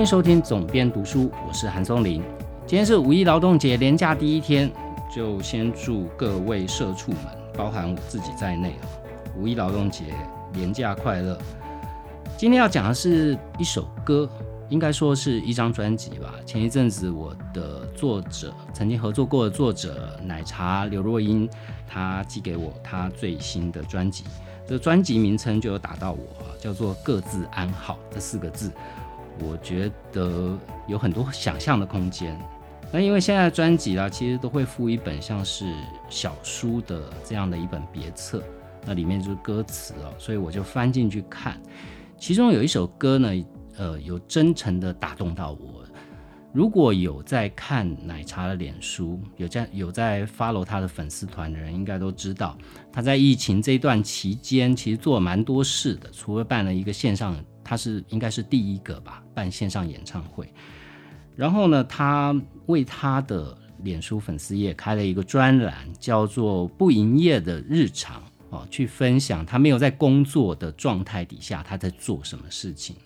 欢迎收听总编读书，我是韩松林。今天是五一劳动节连假第一天，就先祝各位社畜们，包含我自己在内啊，五一劳动节连假快乐。今天要讲的是一首歌，应该说是一张专辑吧。前一阵子我的作者曾经合作过的作者奶茶刘若英，她寄给我她最新的专辑，这专辑名称就有打到我，叫做“各自安好”这四个字。我觉得有很多想象的空间。那因为现在专辑啦，其实都会附一本像是小书的这样的一本别册，那里面就是歌词哦，所以我就翻进去看。其中有一首歌呢，呃，有真诚的打动到我。如果有在看奶茶的脸书，有在有在 follow 他的粉丝团的人，应该都知道他在疫情这段期间，其实做了蛮多事的，除了办了一个线上。他是应该是第一个吧办线上演唱会，然后呢，他为他的脸书粉丝页开了一个专栏，叫做“不营业的日常”哦，去分享他没有在工作的状态底下他在做什么事情。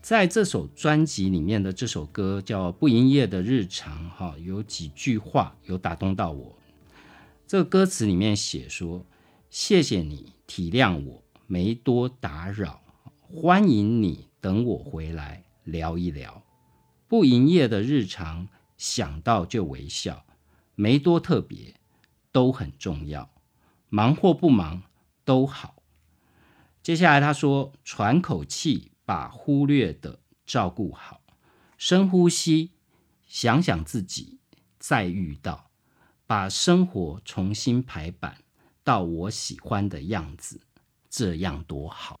在这首专辑里面的这首歌叫《不营业的日常》哈，有几句话有打动到我。这个歌词里面写说：“谢谢你体谅我，没多打扰。”欢迎你，等我回来聊一聊。不营业的日常，想到就微笑，没多特别，都很重要。忙或不忙都好。接下来他说：喘口气，把忽略的照顾好。深呼吸，想想自己，再遇到，把生活重新排版到我喜欢的样子，这样多好。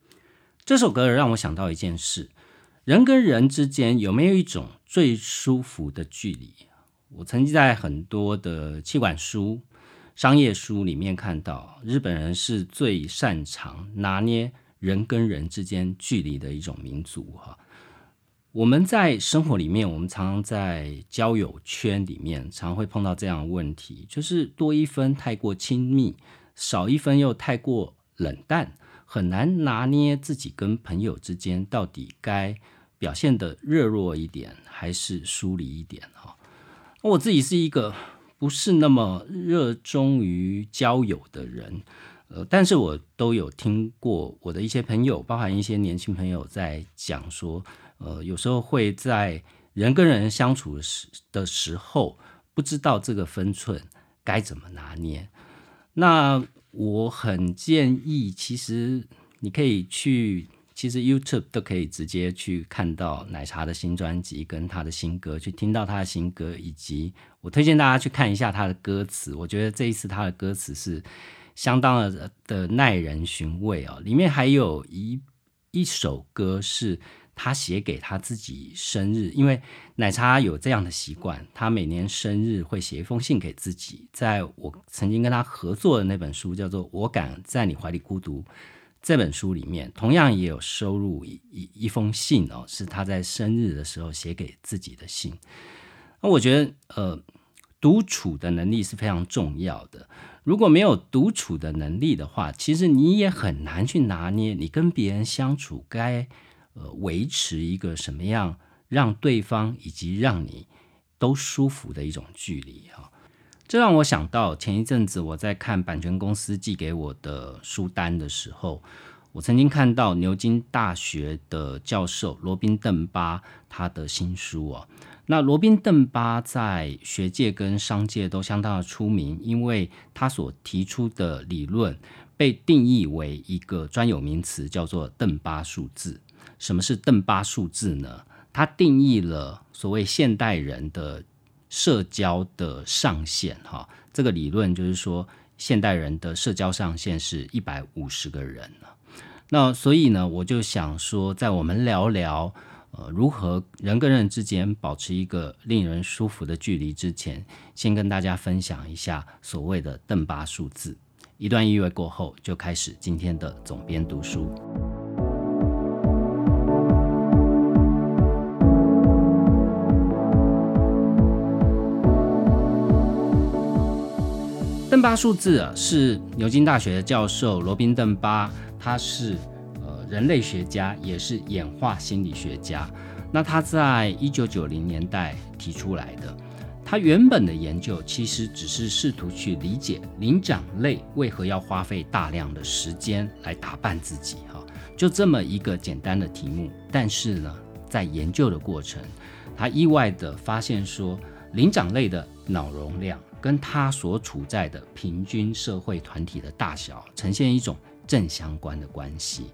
这首歌让我想到一件事：人跟人之间有没有一种最舒服的距离？我曾经在很多的气管书、商业书里面看到，日本人是最擅长拿捏人跟人之间距离的一种民族。哈，我们在生活里面，我们常常在交友圈里面，常会碰到这样的问题，就是多一分太过亲密，少一分又太过冷淡。很难拿捏自己跟朋友之间到底该表现的热络一点，还是疏离一点哈。我自己是一个不是那么热衷于交友的人，呃，但是我都有听过我的一些朋友，包含一些年轻朋友在讲说，呃，有时候会在人跟人相处时的时候，不知道这个分寸该怎么拿捏。那我很建议，其实你可以去，其实 YouTube 都可以直接去看到奶茶的新专辑跟他的新歌，去听到他的新歌，以及我推荐大家去看一下他的歌词。我觉得这一次他的歌词是相当的的耐人寻味哦，里面还有一一首歌是。他写给他自己生日，因为奶茶有这样的习惯，他每年生日会写一封信给自己。在我曾经跟他合作的那本书叫做《我敢在你怀里孤独》这本书里面，同样也有收录一一一封信哦，是他在生日的时候写给自己的信。那我觉得，呃，独处的能力是非常重要的。如果没有独处的能力的话，其实你也很难去拿捏你跟别人相处该。呃，维持一个什么样让对方以及让你都舒服的一种距离哈，这让我想到前一阵子我在看版权公司寄给我的书单的时候，我曾经看到牛津大学的教授罗宾邓巴他的新书哦。那罗宾邓巴在学界跟商界都相当的出名，因为他所提出的理论被定义为一个专有名词，叫做邓巴数字。什么是邓巴数字呢？它定义了所谓现代人的社交的上限。哈，这个理论就是说，现代人的社交上限是一百五十个人那所以呢，我就想说，在我们聊聊呃如何人跟人之间保持一个令人舒服的距离之前，先跟大家分享一下所谓的邓巴数字。一段音乐过后，就开始今天的总编读书。邓巴数字啊，是牛津大学的教授罗宾邓巴，他是呃人类学家，也是演化心理学家。那他在一九九零年代提出来的，他原本的研究其实只是试图去理解灵长类为何要花费大量的时间来打扮自己，哈，就这么一个简单的题目。但是呢，在研究的过程，他意外的发现说，灵长类的脑容量跟他所处在的平均社会团体的大小呈现一种正相关的关系。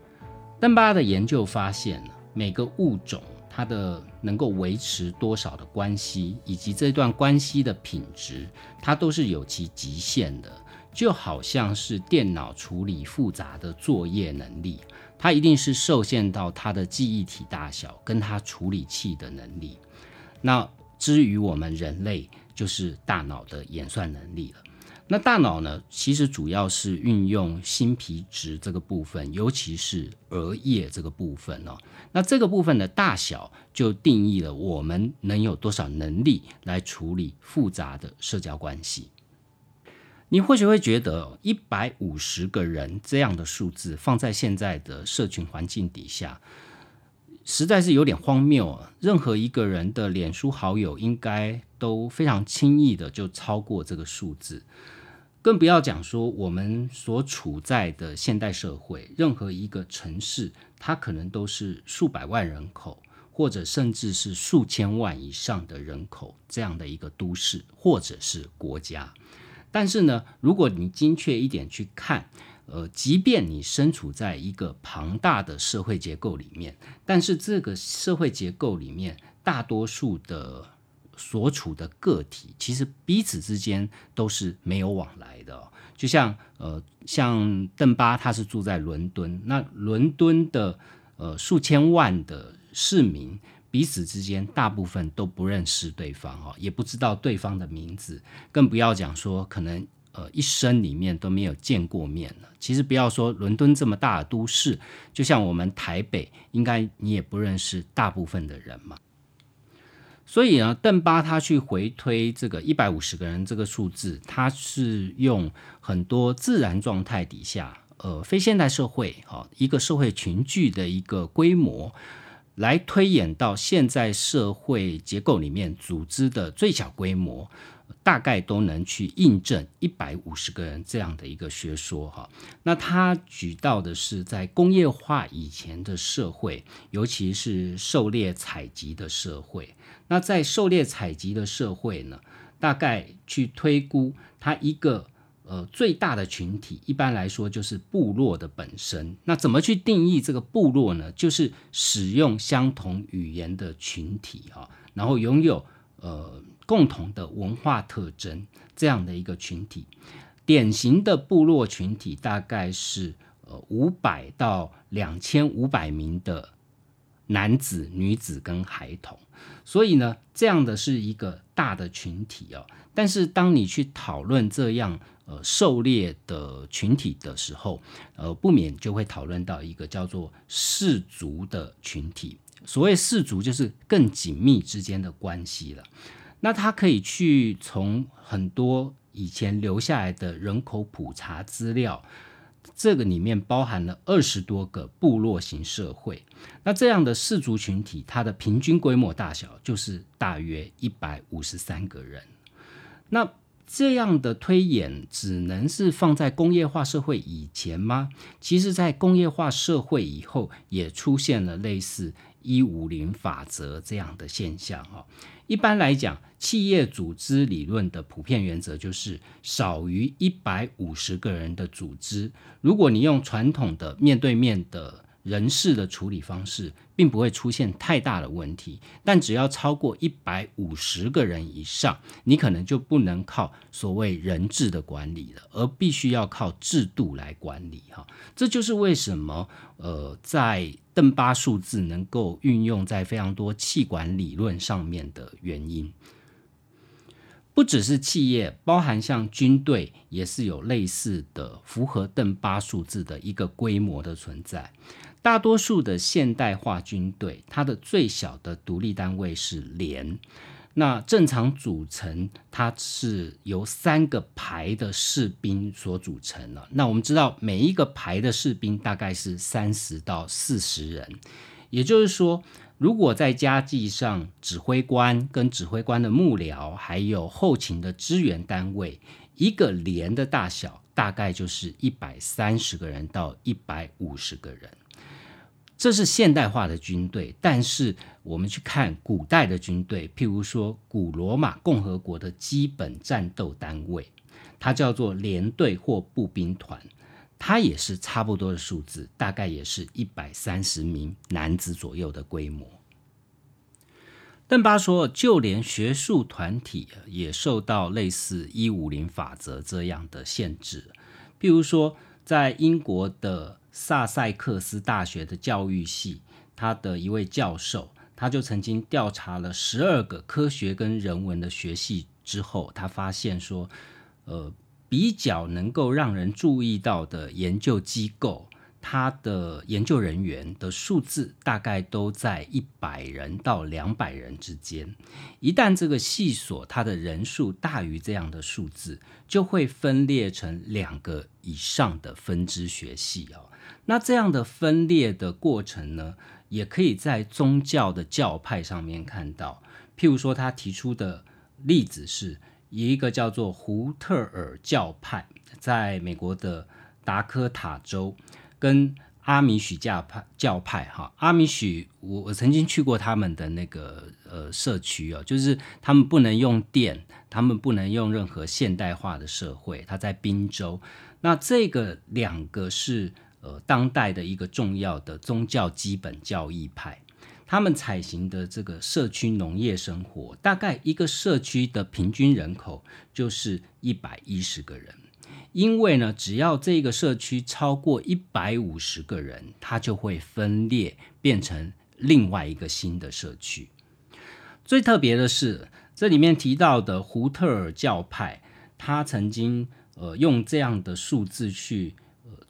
邓巴的研究发现了每个物种。它的能够维持多少的关系，以及这段关系的品质，它都是有其极限的。就好像是电脑处理复杂的作业能力，它一定是受限到它的记忆体大小跟它处理器的能力。那至于我们人类，就是大脑的演算能力了。那大脑呢？其实主要是运用新皮质这个部分，尤其是额叶这个部分哦。那这个部分的大小，就定义了我们能有多少能力来处理复杂的社交关系。你或许会觉得一百五十个人这样的数字，放在现在的社群环境底下，实在是有点荒谬啊！任何一个人的脸书好友，应该都非常轻易的就超过这个数字。更不要讲说我们所处在的现代社会，任何一个城市，它可能都是数百万人口，或者甚至是数千万以上的人口这样的一个都市或者是国家。但是呢，如果你精确一点去看，呃，即便你身处在一个庞大的社会结构里面，但是这个社会结构里面大多数的。所处的个体其实彼此之间都是没有往来的，就像呃，像邓巴他是住在伦敦，那伦敦的呃数千万的市民彼此之间大部分都不认识对方哦，也不知道对方的名字，更不要讲说可能呃一生里面都没有见过面了。其实不要说伦敦这么大的都市，就像我们台北，应该你也不认识大部分的人嘛。所以呢，邓巴他去回推这个一百五十个人这个数字，他是用很多自然状态底下，呃，非现代社会哈一个社会群聚的一个规模，来推演到现在社会结构里面组织的最小规模。大概都能去印证一百五十个人这样的一个学说哈。那他举到的是在工业化以前的社会，尤其是狩猎采集的社会。那在狩猎采集的社会呢，大概去推估它一个呃最大的群体，一般来说就是部落的本身。那怎么去定义这个部落呢？就是使用相同语言的群体哈，然后拥有呃。共同的文化特征这样的一个群体，典型的部落群体大概是呃五百到两千五百名的男子、女子跟孩童，所以呢，这样的是一个大的群体哦。但是当你去讨论这样呃狩猎的群体的时候，呃，不免就会讨论到一个叫做氏族的群体。所谓氏族，就是更紧密之间的关系了。那他可以去从很多以前留下来的人口普查资料，这个里面包含了二十多个部落型社会。那这样的氏族群体，它的平均规模大小就是大约一百五十三个人。那这样的推演只能是放在工业化社会以前吗？其实，在工业化社会以后，也出现了类似一五零法则这样的现象哈。一般来讲，企业组织理论的普遍原则就是少于一百五十个人的组织。如果你用传统的面对面的人事的处理方式，并不会出现太大的问题。但只要超过一百五十个人以上，你可能就不能靠所谓人质的管理了，而必须要靠制度来管理。哈，这就是为什么呃，在邓巴数字能够运用在非常多气管理论上面的原因，不只是企业，包含像军队也是有类似的符合邓巴数字的一个规模的存在。大多数的现代化军队，它的最小的独立单位是连。那正常组成，它是由三个排的士兵所组成的。那我们知道，每一个排的士兵大概是三十到四十人。也就是说，如果在加计上指挥官跟指挥官的幕僚，还有后勤的支援单位，一个连的大小大概就是一百三十个人到一百五十个人。这是现代化的军队，但是我们去看古代的军队，譬如说古罗马共和国的基本战斗单位，它叫做连队或步兵团，它也是差不多的数字，大概也是一百三十名男子左右的规模。邓巴说，就连学术团体也受到类似一五零法则这样的限制，譬如说在英国的。萨塞克斯大学的教育系，他的一位教授，他就曾经调查了十二个科学跟人文的学系之后，他发现说，呃，比较能够让人注意到的研究机构。他的研究人员的数字大概都在一百人到两百人之间。一旦这个系所它的人数大于这样的数字，就会分裂成两个以上的分支学系哦。那这样的分裂的过程呢，也可以在宗教的教派上面看到。譬如说，他提出的例子是一个叫做胡特尔教派，在美国的达科塔州。跟阿米许教派教派哈，阿米许我我曾经去过他们的那个呃社区哦，就是他们不能用电，他们不能用任何现代化的社会。他在宾州，那这个两个是呃当代的一个重要的宗教基本教义派，他们采行的这个社区农业生活，大概一个社区的平均人口就是一百一十个人。因为呢，只要这个社区超过一百五十个人，它就会分裂变成另外一个新的社区。最特别的是，这里面提到的胡特尔教派，他曾经呃用这样的数字去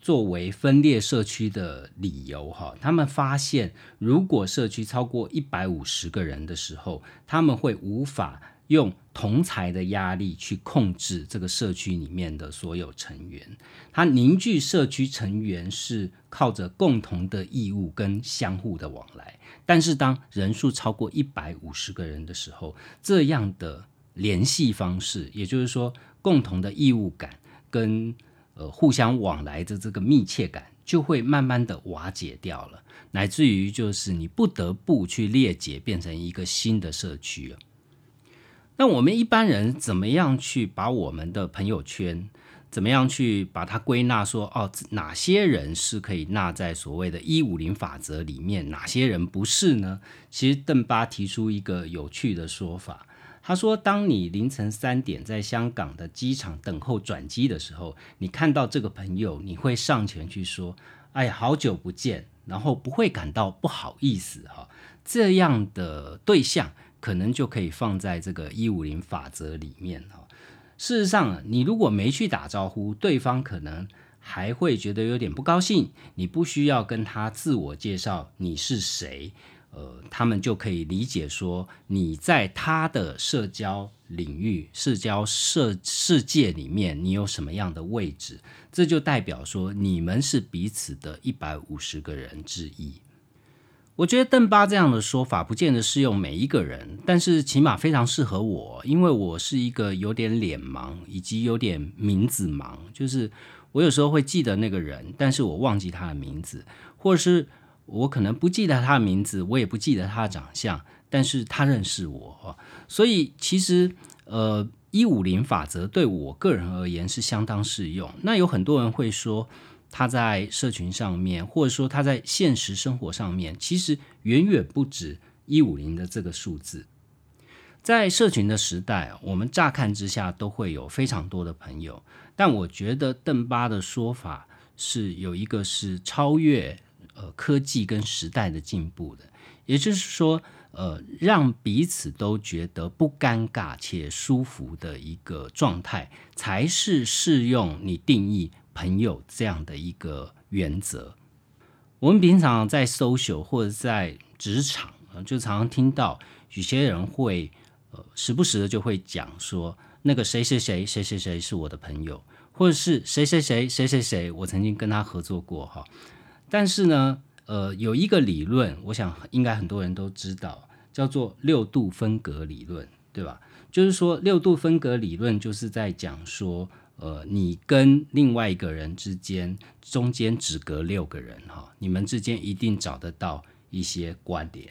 作为分裂社区的理由哈。他们发现，如果社区超过一百五十个人的时候，他们会无法。用同才的压力去控制这个社区里面的所有成员，他凝聚社区成员是靠着共同的义务跟相互的往来。但是当人数超过一百五十个人的时候，这样的联系方式，也就是说共同的义务感跟呃互相往来的这个密切感，就会慢慢的瓦解掉了，乃至于就是你不得不去裂解，变成一个新的社区了。那我们一般人怎么样去把我们的朋友圈，怎么样去把它归纳？说哦，哪些人是可以纳在所谓的“一五零法则”里面，哪些人不是呢？其实邓巴提出一个有趣的说法，他说：当你凌晨三点在香港的机场等候转机的时候，你看到这个朋友，你会上前去说：“哎，好久不见。”然后不会感到不好意思哈。这样的对象。可能就可以放在这个一五零法则里面哈。事实上，你如果没去打招呼，对方可能还会觉得有点不高兴。你不需要跟他自我介绍你是谁，呃，他们就可以理解说你在他的社交领域、社交社世界里面你有什么样的位置。这就代表说你们是彼此的一百五十个人之一。我觉得邓巴这样的说法不见得适用每一个人，但是起码非常适合我，因为我是一个有点脸盲以及有点名字盲，就是我有时候会记得那个人，但是我忘记他的名字，或者是我可能不记得他的名字，我也不记得他的长相，但是他认识我，所以其实呃一五零法则对我个人而言是相当适用。那有很多人会说。他在社群上面，或者说他在现实生活上面，其实远远不止一五零的这个数字。在社群的时代，我们乍看之下都会有非常多的朋友，但我觉得邓巴的说法是有一个是超越呃科技跟时代的进步的，也就是说，呃，让彼此都觉得不尴尬且舒服的一个状态，才是适用你定义。朋友这样的一个原则，我们平常在 social 或者在职场，就常常听到有些人会呃时不时的就会讲说，那个谁谁谁谁谁谁是我的朋友，或者是谁谁谁谁谁谁我曾经跟他合作过哈。但是呢，呃，有一个理论，我想应该很多人都知道，叫做六度分隔理论，对吧？就是说，六度分隔理论就是在讲说，呃，你跟另外一个人之间中间只隔六个人哈，你们之间一定找得到一些关联。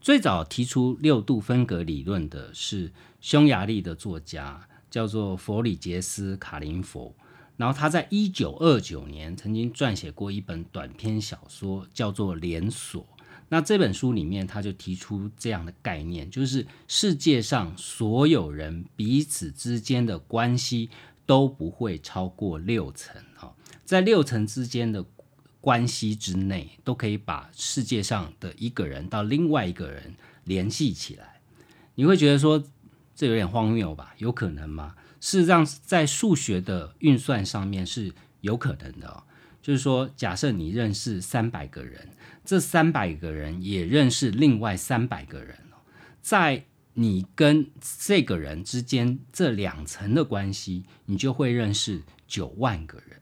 最早提出六度分隔理论的是匈牙利的作家，叫做弗里杰斯卡林佛。然后他在一九二九年曾经撰写过一本短篇小说，叫做《连锁》。那这本书里面，他就提出这样的概念，就是世界上所有人彼此之间的关系都不会超过六层啊，在六层之间的关系之内，都可以把世界上的一个人到另外一个人联系起来。你会觉得说这有点荒谬吧？有可能吗？事实上，在数学的运算上面是有可能的。就是说，假设你认识三百个人，这三百个人也认识另外三百个人在你跟这个人之间这两层的关系，你就会认识九万个人。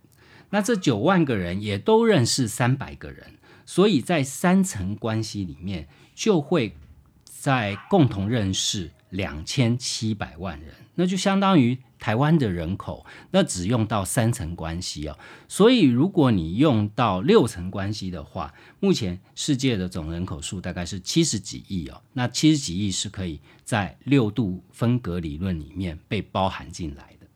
那这九万个人也都认识三百个人，所以在三层关系里面，就会在共同认识两千七百万人，那就相当于。台湾的人口那只用到三层关系哦，所以如果你用到六层关系的话，目前世界的总人口数大概是七十几亿哦，那七十几亿是可以在六度分隔理论里面被包含进来的。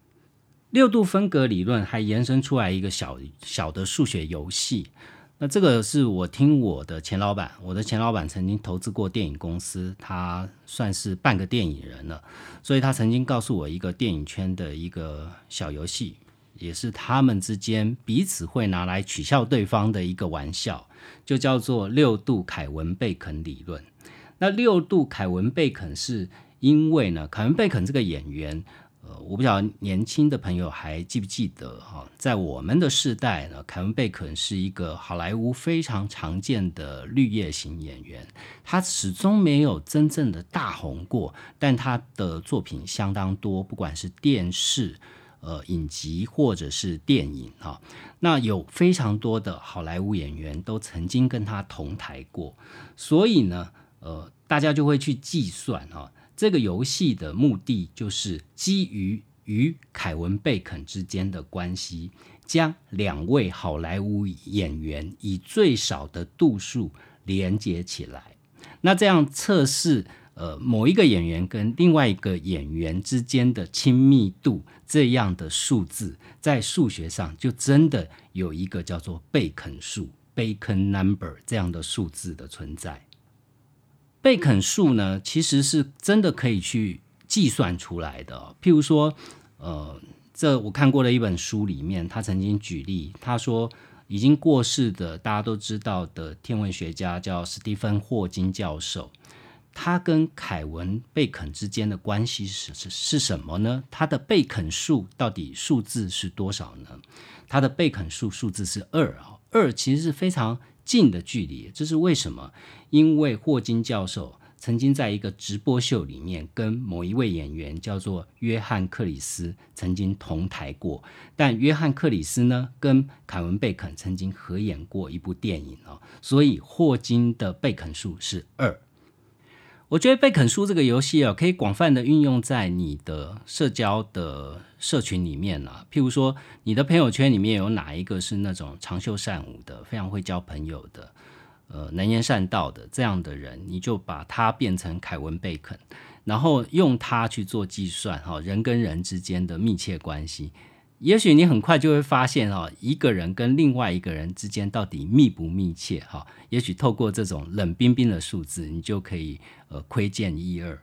六度分隔理论还延伸出来一个小小的数学游戏。那这个是我听我的前老板，我的前老板曾经投资过电影公司，他算是半个电影人了，所以他曾经告诉我一个电影圈的一个小游戏，也是他们之间彼此会拿来取笑对方的一个玩笑，就叫做六度凯文贝肯理论。那六度凯文贝肯是因为呢，凯文贝肯这个演员。呃，我不晓得年轻的朋友还记不记得哈，在我们的世代呢，凯文贝肯是一个好莱坞非常常见的绿叶型演员，他始终没有真正的大红过，但他的作品相当多，不管是电视、呃影集或者是电影哈，那有非常多的好莱坞演员都曾经跟他同台过，所以呢，呃，大家就会去计算哈。这个游戏的目的就是基于与凯文·贝肯之间的关系，将两位好莱坞演员以最少的度数连接起来。那这样测试，呃，某一个演员跟另外一个演员之间的亲密度，这样的数字，在数学上就真的有一个叫做贝肯数 （Bacon Number） 这样的数字的存在。贝肯数呢，其实是真的可以去计算出来的。譬如说，呃，这我看过的一本书里面，他曾经举例，他说已经过世的大家都知道的天文学家叫史蒂芬霍金教授，他跟凯文贝肯之间的关系是是是什么呢？他的贝肯数到底数字是多少呢？他的贝肯数数字是二啊，二其实是非常。近的距离，这是为什么？因为霍金教授曾经在一个直播秀里面跟某一位演员叫做约翰克里斯曾经同台过，但约翰克里斯呢跟凯文贝肯曾经合演过一部电影哦，所以霍金的贝肯数是二。我觉得贝肯书这个游戏啊，可以广泛的运用在你的社交的社群里面啊。譬如说，你的朋友圈里面有哪一个是那种长袖善舞的、非常会交朋友的、呃能言善道的这样的人，你就把他变成凯文贝肯，然后用他去做计算，哈，人跟人之间的密切关系。也许你很快就会发现哈，一个人跟另外一个人之间到底密不密切哈？也许透过这种冷冰冰的数字，你就可以呃窥见一二。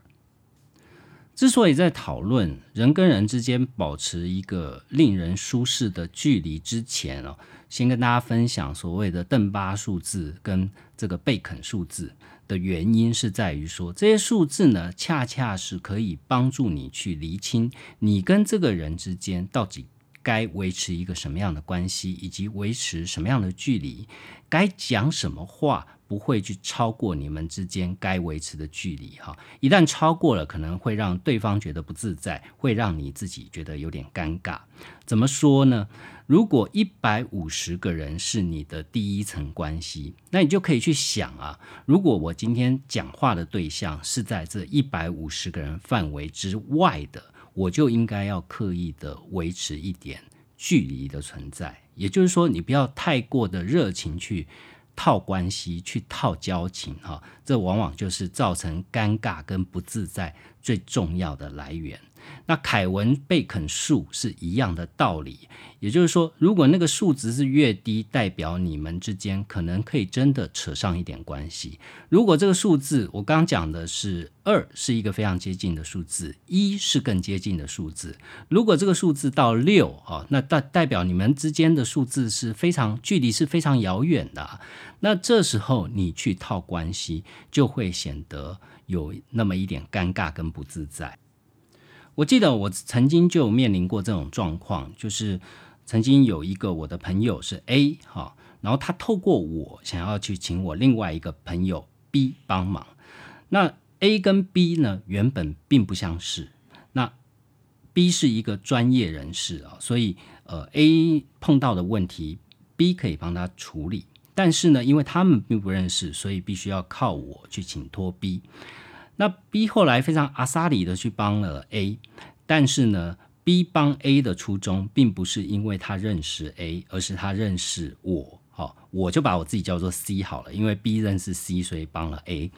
之所以在讨论人跟人之间保持一个令人舒适的距离之前哦，先跟大家分享所谓的邓巴数字跟这个贝肯数字的原因，是在于说这些数字呢，恰恰是可以帮助你去厘清你跟这个人之间到底。该维持一个什么样的关系，以及维持什么样的距离？该讲什么话不会去超过你们之间该维持的距离？哈，一旦超过了，可能会让对方觉得不自在，会让你自己觉得有点尴尬。怎么说呢？如果一百五十个人是你的第一层关系，那你就可以去想啊，如果我今天讲话的对象是在这一百五十个人范围之外的，我就应该要刻意的维持一点距离的存在。也就是说，你不要太过的热情去套关系、去套交情哈，这往往就是造成尴尬跟不自在最重要的来源。那凯文贝肯数是一样的道理，也就是说，如果那个数值是越低，代表你们之间可能可以真的扯上一点关系。如果这个数字我刚刚讲的是二，是一个非常接近的数字，一是更接近的数字。如果这个数字到六啊，那代代表你们之间的数字是非常距离是非常遥远的。那这时候你去套关系，就会显得有那么一点尴尬跟不自在。我记得我曾经就面临过这种状况，就是曾经有一个我的朋友是 A 哈，然后他透过我想要去请我另外一个朋友 B 帮忙。那 A 跟 B 呢原本并不相识，那 B 是一个专业人士啊，所以呃 A 碰到的问题 B 可以帮他处理，但是呢因为他们并不认识，所以必须要靠我去请托 B。那 B 后来非常阿萨里的去帮了 A，但是呢，B 帮 A 的初衷并不是因为他认识 A，而是他认识我。好，我就把我自己叫做 C 好了，因为 B 认识 C，所以帮了 A。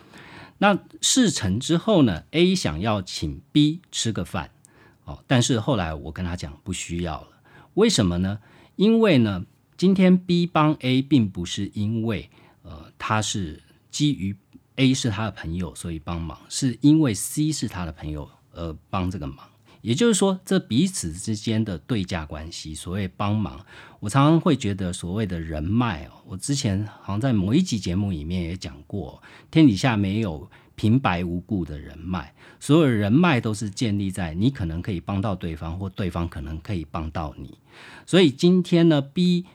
那事成之后呢，A 想要请 B 吃个饭，哦，但是后来我跟他讲不需要了。为什么呢？因为呢，今天 B 帮 A 并不是因为呃他是基于。A 是他的朋友，所以帮忙，是因为 C 是他的朋友而帮这个忙。也就是说，这彼此之间的对价关系，所谓帮忙，我常常会觉得所谓的人脉哦。我之前好像在某一集节目里面也讲过，天底下没有平白无故的人脉，所有人脉都是建立在你可能可以帮到对方，或对方可能可以帮到你。所以今天呢，B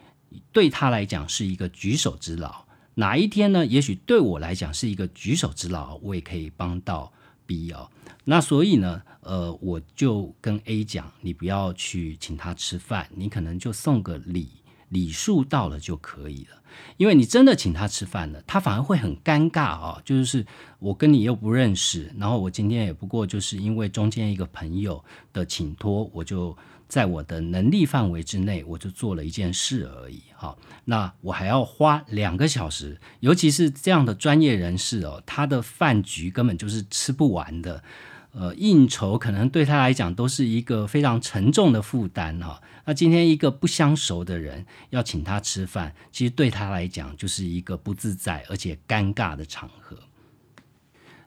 对他来讲是一个举手之劳。哪一天呢？也许对我来讲是一个举手之劳，我也可以帮到 B 哦。那所以呢，呃，我就跟 A 讲，你不要去请他吃饭，你可能就送个礼，礼数到了就可以了。因为你真的请他吃饭了，他反而会很尴尬啊。就是我跟你又不认识，然后我今天也不过就是因为中间一个朋友的请托，我就。在我的能力范围之内，我就做了一件事而已。好，那我还要花两个小时，尤其是这样的专业人士哦，他的饭局根本就是吃不完的。呃，应酬可能对他来讲都是一个非常沉重的负担哈。那今天一个不相熟的人要请他吃饭，其实对他来讲就是一个不自在而且尴尬的场合。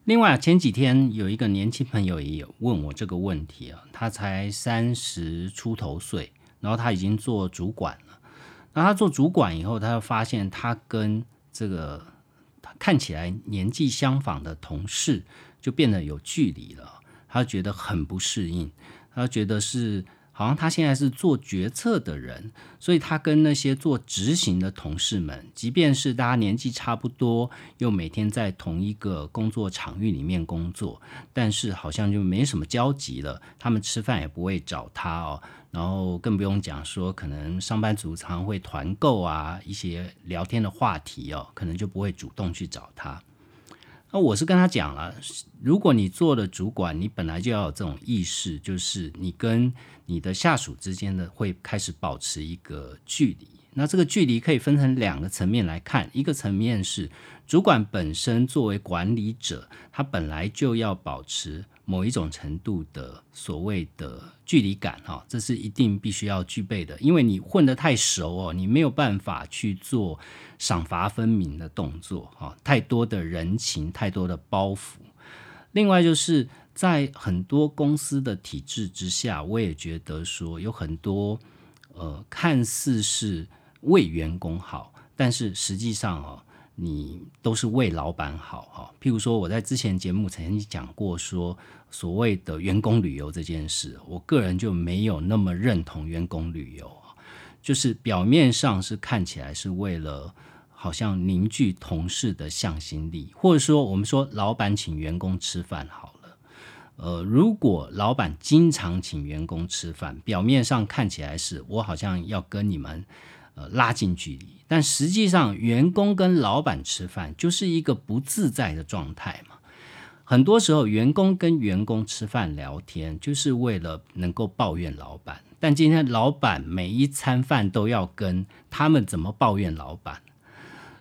另外前几天有一个年轻朋友也有问我这个问题啊，他才三十出头岁，然后他已经做主管了。那他做主管以后，他就发现他跟这个看起来年纪相仿的同事就变得有距离了，他觉得很不适应，他觉得是。好像他现在是做决策的人，所以他跟那些做执行的同事们，即便是大家年纪差不多，又每天在同一个工作场域里面工作，但是好像就没什么交集了。他们吃饭也不会找他哦，然后更不用讲说，可能上班族常会团购啊，一些聊天的话题哦，可能就不会主动去找他。那我是跟他讲了，如果你做了主管，你本来就要有这种意识，就是你跟你的下属之间的会开始保持一个距离。那这个距离可以分成两个层面来看，一个层面是主管本身作为管理者，他本来就要保持。某一种程度的所谓的距离感，哈，这是一定必须要具备的，因为你混得太熟哦，你没有办法去做赏罚分明的动作，哈，太多的人情，太多的包袱。另外，就是在很多公司的体制之下，我也觉得说有很多呃，看似是为员工好，但是实际上哦。你都是为老板好哈，譬如说我在之前节目曾经讲过，说所谓的员工旅游这件事，我个人就没有那么认同员工旅游就是表面上是看起来是为了好像凝聚同事的向心力，或者说我们说老板请员工吃饭好了，呃，如果老板经常请员工吃饭，表面上看起来是我好像要跟你们呃拉近距离，但实际上员工跟老板吃饭就是一个不自在的状态嘛。很多时候，员工跟员工吃饭聊天，就是为了能够抱怨老板。但今天老板每一餐饭都要跟他们怎么抱怨老板。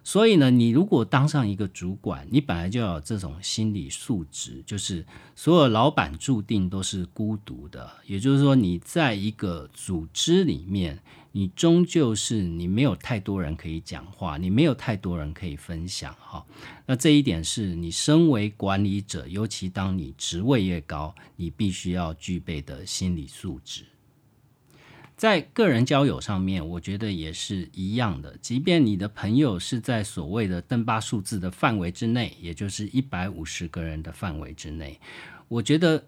所以呢，你如果当上一个主管，你本来就要有这种心理素质，就是所有老板注定都是孤独的。也就是说，你在一个组织里面，你终究是你没有太多人可以讲话，你没有太多人可以分享哈。那这一点是你身为管理者，尤其当你职位越高，你必须要具备的心理素质。在个人交友上面，我觉得也是一样的。即便你的朋友是在所谓的邓巴数字的范围之内，也就是一百五十个人的范围之内，我觉得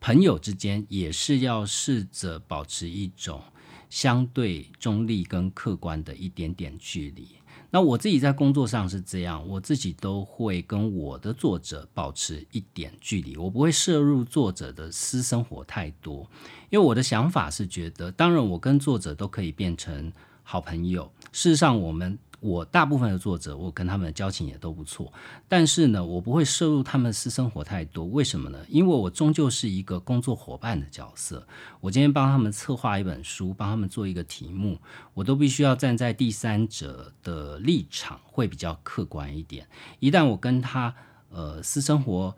朋友之间也是要试着保持一种相对中立跟客观的一点点距离。那我自己在工作上是这样，我自己都会跟我的作者保持一点距离，我不会摄入作者的私生活太多，因为我的想法是觉得，当然我跟作者都可以变成好朋友。事实上，我们。我大部分的作者，我跟他们的交情也都不错，但是呢，我不会摄入他们私生活太多。为什么呢？因为我终究是一个工作伙伴的角色。我今天帮他们策划一本书，帮他们做一个题目，我都必须要站在第三者的立场，会比较客观一点。一旦我跟他呃私生活，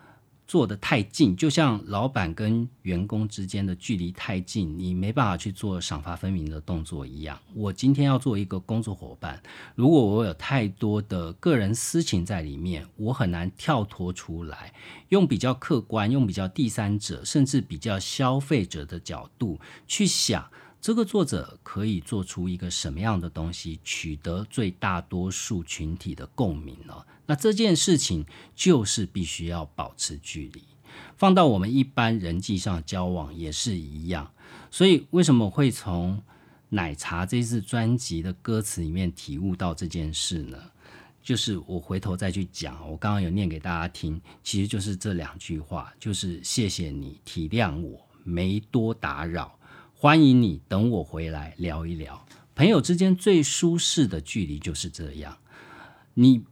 做的太近，就像老板跟员工之间的距离太近，你没办法去做赏罚分明的动作一样。我今天要做一个工作伙伴，如果我有太多的个人私情在里面，我很难跳脱出来，用比较客观、用比较第三者，甚至比较消费者的角度去想。这个作者可以做出一个什么样的东西，取得最大多数群体的共鸣呢？那这件事情就是必须要保持距离。放到我们一般人际上交往也是一样。所以为什么会从奶茶这次专辑的歌词里面体悟到这件事呢？就是我回头再去讲，我刚刚有念给大家听，其实就是这两句话，就是谢谢你体谅我，没多打扰。欢迎你，等我回来聊一聊。朋友之间最舒适的距离就是这样，你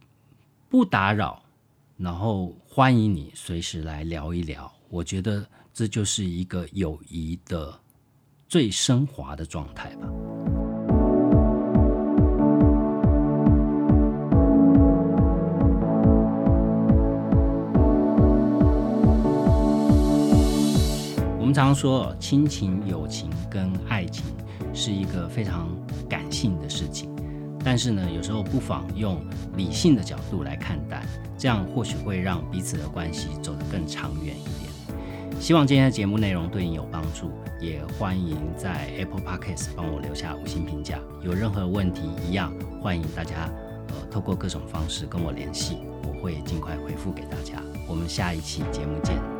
不打扰，然后欢迎你随时来聊一聊。我觉得这就是一个友谊的最升华的状态吧。们常说，亲情、友情跟爱情是一个非常感性的事情，但是呢，有时候不妨用理性的角度来看待，这样或许会让彼此的关系走得更长远一点。希望今天的节目内容对你有帮助，也欢迎在 Apple Podcast 帮我留下五星评价。有任何问题，一样欢迎大家呃透过各种方式跟我联系，我会尽快回复给大家。我们下一期节目见。